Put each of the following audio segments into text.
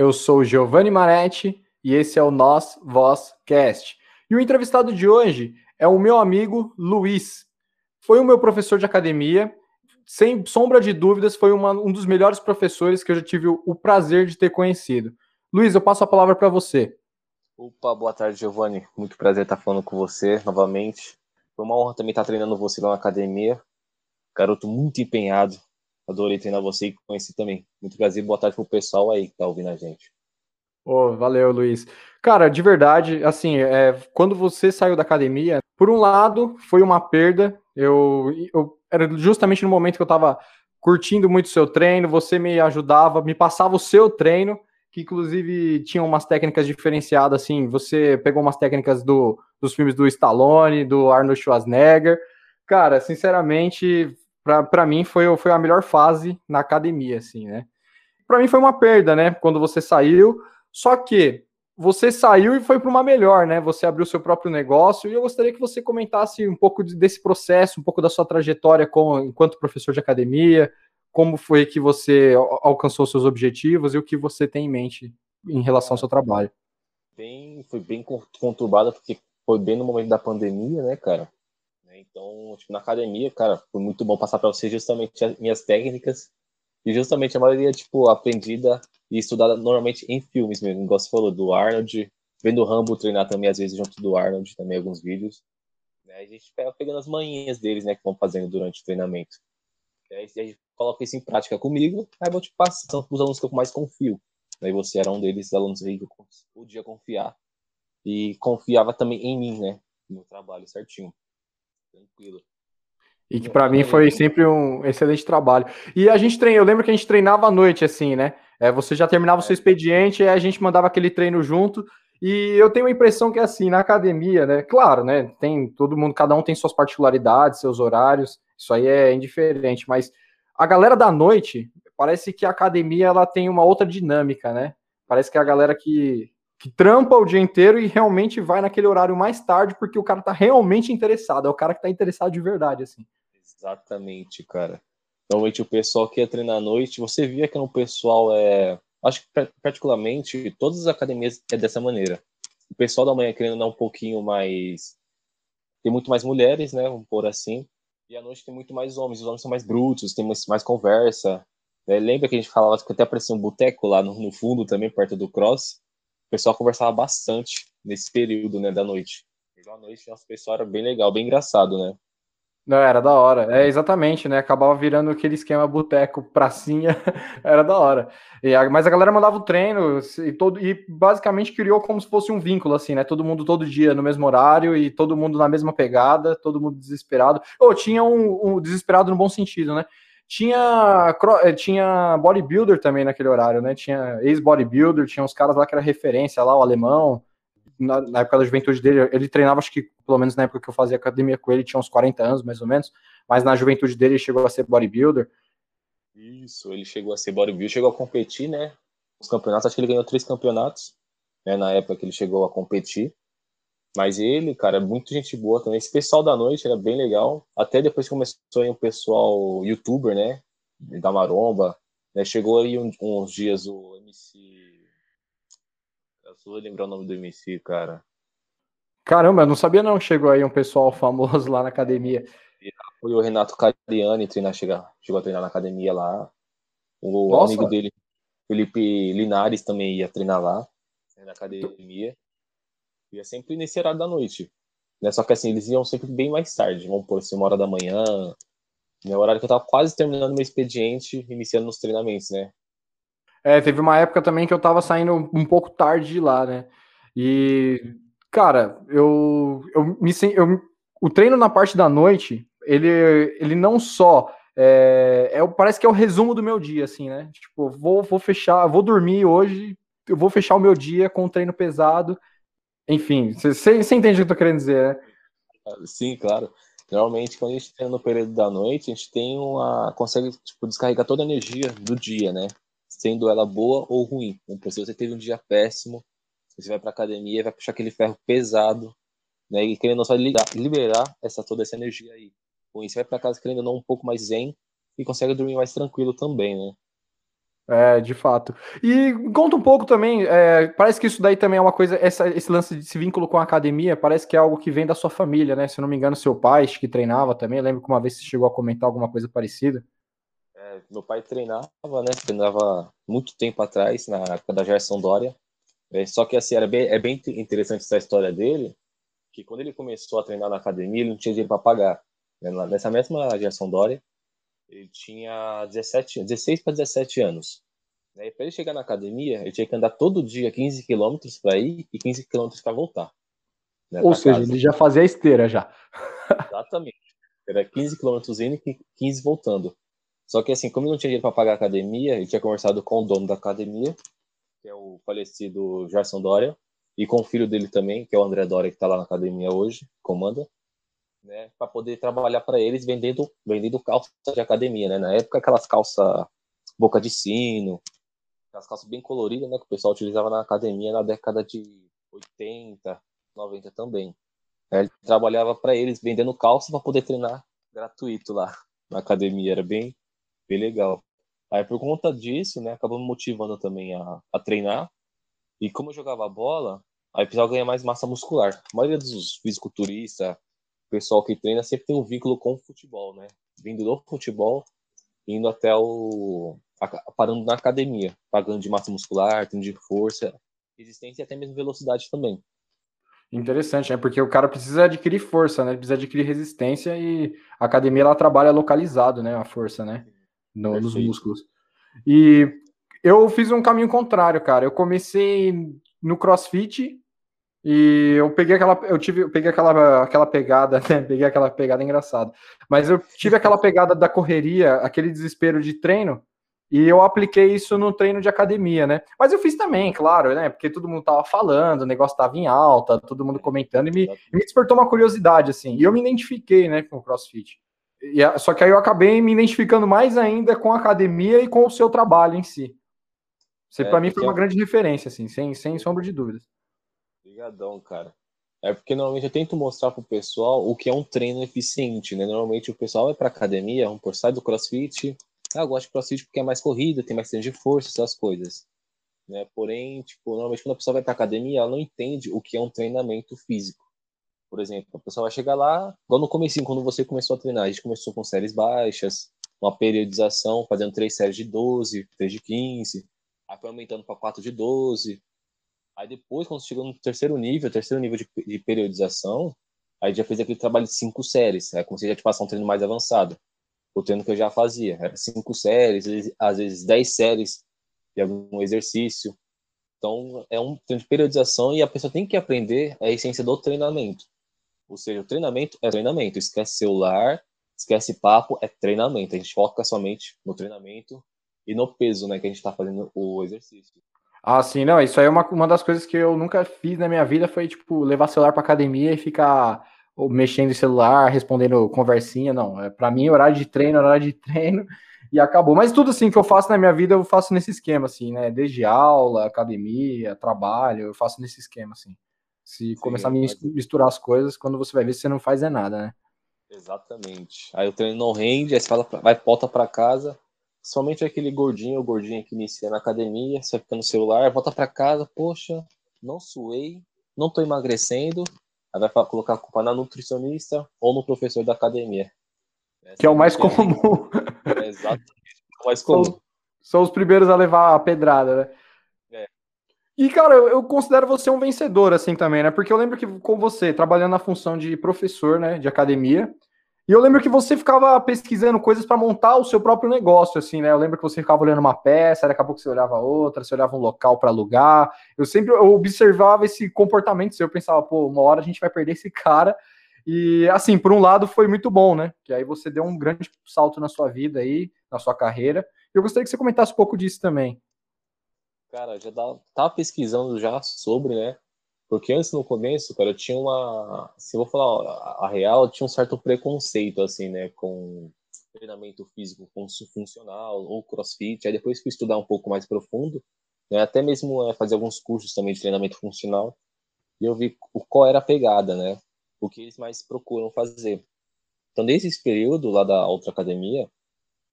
Eu sou Giovanni Maretti e esse é o Nós Voz Cast. E o entrevistado de hoje é o meu amigo Luiz. Foi o meu professor de academia, sem sombra de dúvidas, foi uma, um dos melhores professores que eu já tive o, o prazer de ter conhecido. Luiz, eu passo a palavra para você. Opa, boa tarde, Giovanni. Muito prazer estar falando com você novamente. Foi uma honra também estar treinando você lá na academia. Garoto muito empenhado, Adorei treinar você e conhecer também. Muito prazer, boa tarde pro pessoal aí que tá ouvindo a gente. Oh, valeu, Luiz. Cara, de verdade, assim, é, quando você saiu da academia, por um lado, foi uma perda. Eu, eu era justamente no momento que eu tava curtindo muito o seu treino, você me ajudava, me passava o seu treino, que inclusive tinha umas técnicas diferenciadas, assim, você pegou umas técnicas do, dos filmes do Stallone, do Arnold Schwarzenegger. Cara, sinceramente, para mim foi, foi a melhor fase na academia, assim, né? Para mim foi uma perda, né? Quando você saiu, só que você saiu e foi para uma melhor, né? Você abriu seu próprio negócio e eu gostaria que você comentasse um pouco desse processo, um pouco da sua trajetória como, enquanto professor de academia, como foi que você alcançou seus objetivos e o que você tem em mente em relação ao seu trabalho. Bem, foi bem conturbada porque foi bem no momento da pandemia, né, cara? Então, tipo, na academia, cara, foi muito bom passar para você justamente as minhas técnicas e justamente a maioria, tipo, aprendida e estudada normalmente em filmes mesmo, igual você falou, do Arnold, vendo o Rambo treinar também, às vezes, junto do Arnold, também alguns vídeos. Né? A gente pega pegando as manhinhas deles, né, que vão fazendo durante o treinamento. E aí a gente coloca isso em prática comigo, aí vou te passando os alunos que eu mais confio. Aí você era um deles, alunos aí que eu podia confiar. E confiava também em mim, né, no trabalho certinho. Tranquilo. E que para mim foi sempre um excelente trabalho. E a gente treina, eu lembro que a gente treinava à noite, assim, né? É, você já terminava o seu é. expediente, e a gente mandava aquele treino junto. E eu tenho a impressão que é assim, na academia, né? Claro, né? Tem todo mundo, cada um tem suas particularidades, seus horários, isso aí é indiferente, mas a galera da noite, parece que a academia ela tem uma outra dinâmica, né? Parece que é a galera que que trampa o dia inteiro e realmente vai naquele horário mais tarde porque o cara tá realmente interessado, é o cara que tá interessado de verdade, assim. Exatamente, cara. Normalmente o pessoal que ia treinar à noite, você via que no pessoal é. Acho que particularmente todas as academias é dessa maneira. O pessoal da manhã querendo dar um pouquinho mais. Tem muito mais mulheres, né? Vamos pôr assim. E à noite tem muito mais homens. Os homens são mais brutos, tem mais, mais conversa. É, lembra que a gente falava que até aparecia um boteco lá no, no fundo também, perto do cross? O pessoal conversava bastante nesse período, né, da noite. Então, à noite, nosso pessoal era bem legal, bem engraçado, né? Não, era da hora. É exatamente, né? Acabava virando aquele esquema boteco, pracinha, era da hora. E a, mas a galera mandava o treino e, todo, e basicamente criou como se fosse um vínculo, assim, né? Todo mundo todo dia no mesmo horário e todo mundo na mesma pegada, todo mundo desesperado. Ou tinha um, um desesperado no bom sentido, né? Tinha, eh, tinha bodybuilder também naquele horário, né? Tinha ex-bodybuilder, tinha uns caras lá que era referência lá, o alemão. Na, na, época da juventude dele, ele treinava, acho que pelo menos na época que eu fazia academia com ele, tinha uns 40 anos mais ou menos, mas na juventude dele ele chegou a ser bodybuilder. Isso, ele chegou a ser bodybuilder, chegou a competir, né? Os campeonatos, acho que ele ganhou três campeonatos, né? Na época que ele chegou a competir. Mas ele, cara, é muito gente boa também. Esse pessoal da noite era bem legal. Até depois começou aí um pessoal youtuber, né? Da Maromba. Né? Chegou aí um, uns dias o MC. Eu só vou lembrar o nome do MC, cara. Caramba, eu não sabia não. Chegou aí um pessoal famoso lá na academia. Foi o Renato Cariani treinar, chegou, chegou a treinar na academia lá. O Nossa. amigo dele, Felipe Linares, também ia treinar lá, na academia. Ia sempre nesse horário da noite. Né? Só que assim, eles iam sempre bem mais tarde, vamos por assim, uma hora da manhã. Né? O horário que eu tava quase terminando meu expediente, iniciando nos treinamentos, né? É, teve uma época também que eu tava saindo um pouco tarde de lá, né? E, cara, eu, eu me eu, o treino na parte da noite, ele, ele não só é, é, parece que é o resumo do meu dia, assim, né? Tipo, vou, vou fechar, vou dormir hoje, eu vou fechar o meu dia com um treino pesado enfim, você entende o que eu tô querendo dizer, né? Sim, claro. Normalmente, quando a gente treina no período da noite, a gente tem uma. consegue tipo, descarregar toda a energia do dia, né? Sendo ela boa ou ruim. Então, se você teve um dia péssimo, você vai pra academia vai puxar aquele ferro pesado, né? E querendo só liberar essa, toda essa energia aí. Com isso, você vai pra casa querendo não um pouco mais zen e consegue dormir mais tranquilo também, né? É, de fato. E conta um pouco também, é, parece que isso daí também é uma coisa, essa, esse lance de se vínculo com a academia, parece que é algo que vem da sua família, né? Se eu não me engano, seu pai que treinava também, lembro que uma vez você chegou a comentar alguma coisa parecida. É, meu pai treinava, né? Treinava muito tempo atrás, na época da Gerson Dória. É, só que assim, era bem, é bem interessante essa história dele, que quando ele começou a treinar na academia, ele não tinha dinheiro para pagar. Né? Nessa mesma Gerson Dória, ele tinha 17, 16 para 17 anos. Né? Para ele chegar na academia, ele tinha que andar todo dia 15 quilômetros para ir e 15 quilômetros para voltar. Né, Ou seja, casa. ele já fazia a esteira já. Exatamente. Era 15 quilômetros indo e 15 voltando. Só que assim, como ele não tinha dinheiro para pagar a academia, ele tinha conversado com o dono da academia, que é o falecido Gerson Dória, e com o filho dele também, que é o André Dória, que está lá na academia hoje, comanda né, para poder trabalhar para eles vendendo, vendendo calças de academia, né? Na época aquelas calças boca de sino, aquelas calças bem coloridas, né, que o pessoal utilizava na academia na década de 80, 90 também. Ele trabalhava para eles vendendo calça para poder treinar gratuito lá na academia, era bem, bem legal. Aí por conta disso, né, acabou me motivando também a, a treinar. E como eu jogava bola, aí o pessoal ganha mais massa muscular. A maioria dos fisiculturistas, pessoal que treina sempre tem um vínculo com o futebol, né? Vindo do futebol, indo até o. parando na academia, pagando de massa muscular, tendo de força, resistência e até mesmo velocidade também. Interessante, né? Porque o cara precisa adquirir força, né? Ele precisa adquirir resistência e a academia ela trabalha localizado, né? A força, né? No, nos músculos. E eu fiz um caminho contrário, cara. Eu comecei no CrossFit e eu peguei aquela, eu tive, eu peguei aquela, aquela pegada, né? Peguei aquela pegada engraçada. Mas eu tive aquela pegada da correria, aquele desespero de treino, e eu apliquei isso no treino de academia, né? Mas eu fiz também, claro, né? Porque todo mundo tava falando, o negócio tava em alta, todo mundo comentando, e me, me despertou uma curiosidade, assim. E eu me identifiquei, né, com o CrossFit. E, só que aí eu acabei me identificando mais ainda com a academia e com o seu trabalho em si. Você, é, para mim, foi uma grande referência, assim, sem, sem sombra de dúvidas. Obrigadão, cara. É porque normalmente eu tento mostrar pro pessoal o que é um treino eficiente, né? Normalmente o pessoal vai pra academia, um por sai do crossfit. Ah, eu gosto de crossfit porque é mais corrida, tem mais treino de força, essas coisas. Né? Porém, tipo, normalmente quando a pessoa vai pra academia, ela não entende o que é um treinamento físico. Por exemplo, a pessoa vai chegar lá, igual no começo, quando você começou a treinar, a gente começou com séries baixas, uma periodização, fazendo três séries de 12, três de 15, aí foi aumentando para 4 de 12, Aí depois, quando chegou no terceiro nível, terceiro nível de, de periodização, aí já fez aquele trabalho de cinco séries. Aí comecei a te passar um treino mais avançado. O treino que eu já fazia. Era cinco séries, às vezes dez séries de algum exercício. Então, é um treino de periodização e a pessoa tem que aprender a essência do treinamento. Ou seja, o treinamento é treinamento. Esquece celular, esquece papo, é treinamento. A gente foca somente no treinamento e no peso, né, que a gente está fazendo o exercício. Ah, sim, não, isso aí é uma, uma das coisas que eu nunca fiz na minha vida foi, tipo, levar celular pra academia e ficar mexendo em celular, respondendo conversinha, não. É, para mim, horário de treino, horário de treino, e acabou. Mas tudo, assim, que eu faço na minha vida, eu faço nesse esquema, assim, né? Desde aula, academia, trabalho, eu faço nesse esquema, assim. Se sim, começar a misturar as coisas, quando você vai ver, você não faz é nada, né? Exatamente. Aí o treino não rende, aí você fala, vai, volta para casa, Somente aquele gordinho ou gordinha que inicia na academia, você fica no celular, volta para casa, poxa, não suei, não tô emagrecendo. Aí vai colocar a culpa na nutricionista ou no professor da academia. Essa que é o mais é comum. É exatamente o mais comum. São, são, os primeiros a levar a pedrada, né? É. E, cara, eu, eu, considero você um vencedor, assim, também, né? Porque eu lembro que com você, trabalhando na função de professor, né, de academia, e eu lembro que você ficava pesquisando coisas para montar o seu próprio negócio, assim, né? Eu lembro que você ficava olhando uma peça, daqui a pouco você olhava outra, você olhava um local para alugar. Eu sempre observava esse comportamento seu, eu pensava, pô, uma hora a gente vai perder esse cara. E assim, por um lado foi muito bom, né? Que aí você deu um grande salto na sua vida aí, na sua carreira. E eu gostaria que você comentasse um pouco disso também. Cara, já tava pesquisando já sobre, né? Porque antes, no começo, cara, eu tinha uma. Se eu vou falar a real, eu tinha um certo preconceito, assim, né, com treinamento físico funcional ou crossfit. Aí depois fui estudar um pouco mais profundo, né, até mesmo é, fazer alguns cursos também de treinamento funcional. E eu vi qual era a pegada, né? O que eles mais procuram fazer. Então, desde esse período lá da outra academia,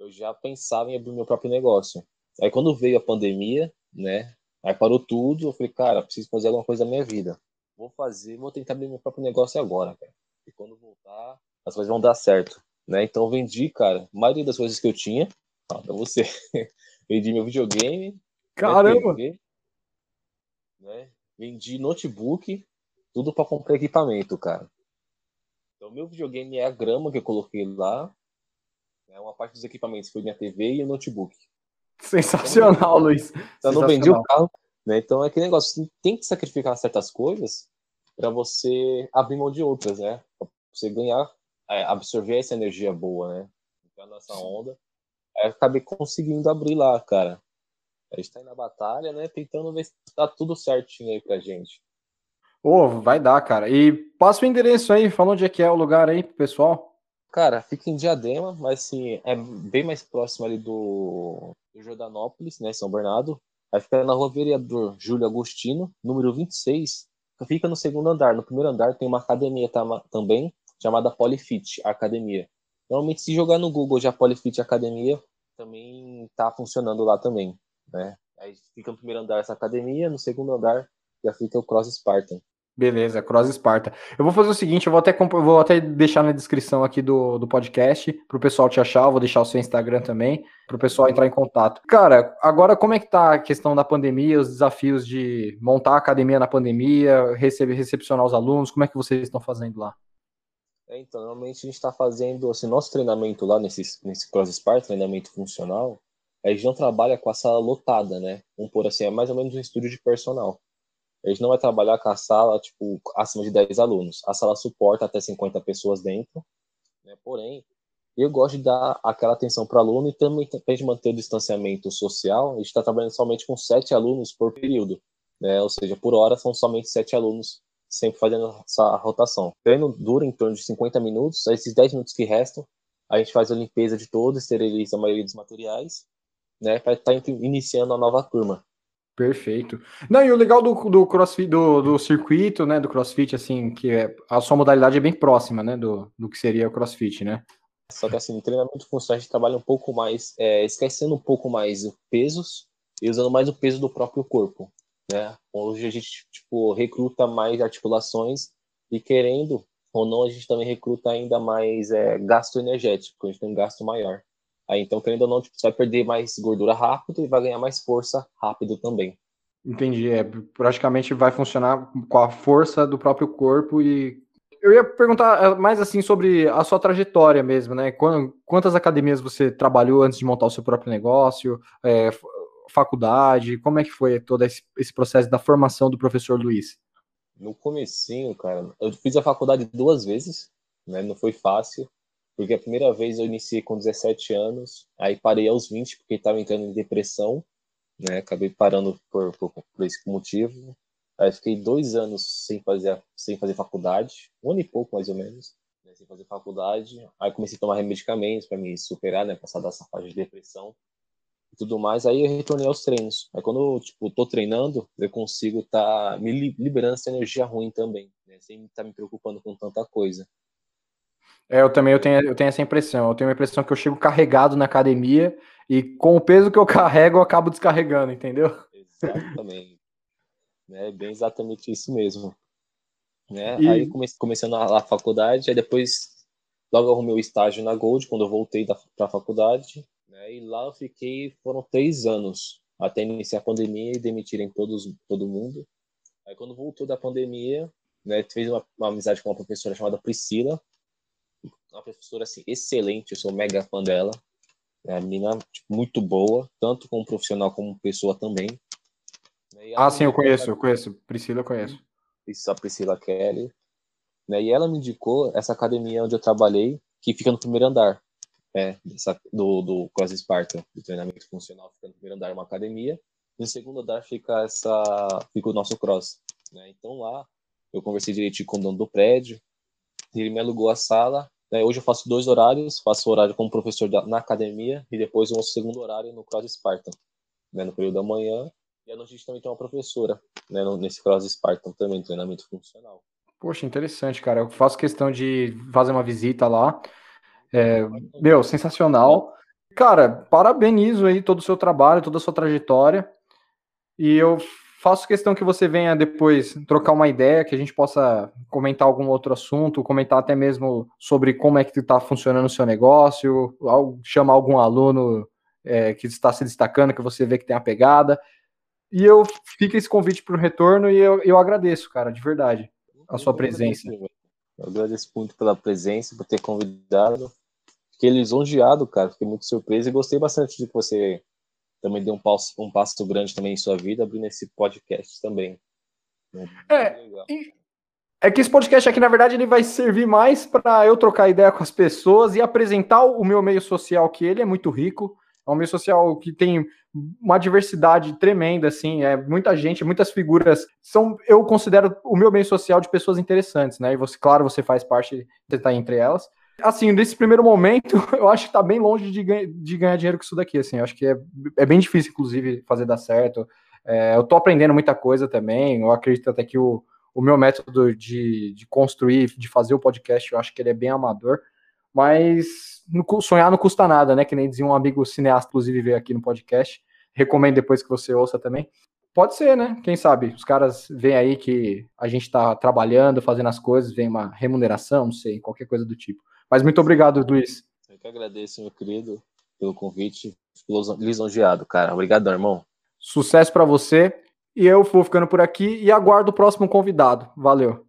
eu já pensava em abrir meu próprio negócio. Aí quando veio a pandemia, né? Aí parou tudo, eu falei, cara, preciso fazer alguma coisa da minha vida. Vou fazer, vou tentar abrir meu próprio negócio agora, cara. E quando voltar, as coisas vão dar certo, né? Então eu vendi, cara, a maioria das coisas que eu tinha, ah, pra você, vendi meu videogame, Caramba! TV, né? Vendi notebook, tudo para comprar equipamento, cara. Então, meu videogame é a grama que eu coloquei lá. Né? Uma parte dos equipamentos foi minha TV e o notebook. Sensacional, Luiz. Então, não vendi o carro. Né? Então, é aquele negócio, tem que sacrificar certas coisas para você abrir mão de outras, né? Pra você ganhar, é, absorver essa energia boa, né? Entrar nessa onda. Aí eu acabei conseguindo abrir lá, cara. A gente tá aí na batalha, né? Tentando ver se tá tudo certinho aí pra gente. Ô, oh, vai dar, cara. E passa o endereço aí, fala onde é que é o lugar aí pro pessoal. Cara, fica em Diadema, mas assim, é bem mais próximo ali do, Jordanópolis, né? São Bernardo. Aí fica na rua Vereador Júlio Agostino, número 26. Fica no segundo andar. No primeiro andar tem uma academia também, chamada Polifit Academia. Normalmente, se jogar no Google já Polifit Academia, também tá funcionando lá também né? Aí fica no primeiro andar essa academia, no segundo andar já fica o Cross Spartan. Beleza, Cross Sparta. Eu vou fazer o seguinte, eu vou até, vou até deixar na descrição aqui do, do podcast para o pessoal te achar, eu vou deixar o seu Instagram também, para o pessoal entrar em contato. Cara, agora como é que tá a questão da pandemia, os desafios de montar a academia na pandemia, receber, recepcionar os alunos, como é que vocês estão fazendo lá? É, então, normalmente a gente está fazendo, assim, nosso treinamento lá nesse, nesse Cross Sparta, treinamento funcional, a gente não trabalha com a sala lotada, né? Vamos por assim, é mais ou menos um estúdio de personal. A gente não vai trabalhar com a sala, tipo, acima de 10 alunos. A sala suporta até 50 pessoas dentro, né? Porém, eu gosto de dar aquela atenção para o aluno e também para gente manter o distanciamento social, a gente está trabalhando somente com 7 alunos por período, né? Ou seja, por hora são somente 7 alunos sempre fazendo essa rotação. O treino dura em torno de 50 minutos, esses 10 minutos que restam, a gente faz a limpeza de todos, esteriliza a maioria dos materiais né, para estar tá iniciando a nova turma. Perfeito. Não, e o legal do, do crossfit, do, do circuito, né, do crossfit, assim, que é, a sua modalidade é bem próxima, né, do, do que seria o crossfit, né? Só que, assim, no treinamento funcional a gente trabalha um pouco mais, é, esquecendo um pouco mais os pesos e usando mais o peso do próprio corpo, né? Hoje a gente, tipo, recruta mais articulações e querendo ou não, a gente também recruta ainda mais é, gasto energético, a gente tem um gasto maior. Aí, então, querendo ou não, tipo, você vai perder mais gordura rápido e vai ganhar mais força rápido também. Entendi. É, praticamente vai funcionar com a força do próprio corpo e. Eu ia perguntar é, mais assim sobre a sua trajetória mesmo, né? Quantas academias você trabalhou antes de montar o seu próprio negócio? É, faculdade? Como é que foi todo esse, esse processo da formação do professor Luiz? No comecinho, cara, eu fiz a faculdade duas vezes, né? Não foi fácil porque a primeira vez eu iniciei com 17 anos, aí parei aos 20 porque estava entrando em depressão, né? Acabei parando por, por, por, esse motivo. Aí fiquei dois anos sem fazer sem fazer faculdade, um ano e pouco mais ou menos, né? sem fazer faculdade. Aí comecei a tomar medicamentos para me superar, né? Passar dessa fase de depressão e tudo mais. Aí eu retornei aos treinos. Aí quando eu tipo tô treinando, eu consigo estar tá me liberando essa energia ruim também, né? Sem estar tá me preocupando com tanta coisa. É, eu também eu tenho, eu tenho essa impressão. Eu tenho a impressão que eu chego carregado na academia e com o peso que eu carrego, eu acabo descarregando, entendeu? Exatamente. é bem exatamente isso mesmo. Né? E... Aí comecei, comecei na, na faculdade, aí depois logo arrumei o estágio na Gold quando eu voltei para a faculdade. Né? E lá eu fiquei, foram três anos até iniciar a pandemia e demitirem todos, todo mundo. Aí quando voltou da pandemia, né, fez uma, uma amizade com uma professora chamada Priscila, uma professora assim, excelente, eu sou mega fã dela. É uma menina tipo, muito boa, tanto como profissional como pessoa também. Né, ah, sim, eu conheço, eu conheço. Priscila eu conheço. Isso, a Priscila Kelly. Né? E ela me indicou essa academia onde eu trabalhei, que fica no primeiro andar é, dessa, do, do Cross Sparta, do treinamento funcional, fica no primeiro andar uma academia. No segundo andar fica, essa, fica o nosso cross. Né? Então lá eu conversei direitinho com o dono do prédio, ele me alugou a sala né? Hoje eu faço dois horários, faço o horário como professor da, na academia e depois um segundo horário no Cross Spartan, né? no período da manhã. E noite a gente também tem uma professora né? nesse Cross Spartan também, treinamento funcional. Poxa, interessante, cara. Eu faço questão de fazer uma visita lá. É, meu, sensacional. cara, parabenizo aí todo o seu trabalho, toda a sua trajetória. E eu faço questão que você venha depois trocar uma ideia, que a gente possa comentar algum outro assunto, comentar até mesmo sobre como é que está funcionando o seu negócio, chamar algum aluno é, que está se destacando, que você vê que tem a pegada. E eu fico esse convite para o retorno e eu, eu agradeço, cara, de verdade, a sua presença. Eu agradeço muito pela presença, por ter convidado. Fiquei lisonjeado, cara, fiquei muito surpreso e gostei bastante de que você também deu um passo, um passo grande também em sua vida, abrindo esse podcast também. É, é que esse podcast aqui, na verdade, ele vai servir mais para eu trocar ideia com as pessoas e apresentar o meu meio social, que ele é muito rico. É um meio social que tem uma diversidade tremenda, assim, é muita gente, muitas figuras. São, eu considero o meu meio social de pessoas interessantes, né? E você, claro, você faz parte de estar entre elas. Assim, nesse primeiro momento, eu acho que tá bem longe de, ganha, de ganhar dinheiro com isso daqui, assim. Eu acho que é, é bem difícil, inclusive, fazer dar certo. É, eu tô aprendendo muita coisa também. Eu acredito até que o, o meu método de, de construir, de fazer o podcast, eu acho que ele é bem amador. Mas no, sonhar não custa nada, né? Que nem dizia um amigo cineasta, inclusive, veio aqui no podcast. Recomendo depois que você ouça também. Pode ser, né? Quem sabe? Os caras veem aí que a gente está trabalhando, fazendo as coisas, vem uma remuneração, não sei, qualquer coisa do tipo. Mas muito obrigado, Luiz. Eu que agradeço, meu querido, pelo convite. Lisonjeado, cara. Obrigadão, irmão. Sucesso para você. E eu vou ficando por aqui e aguardo o próximo convidado. Valeu.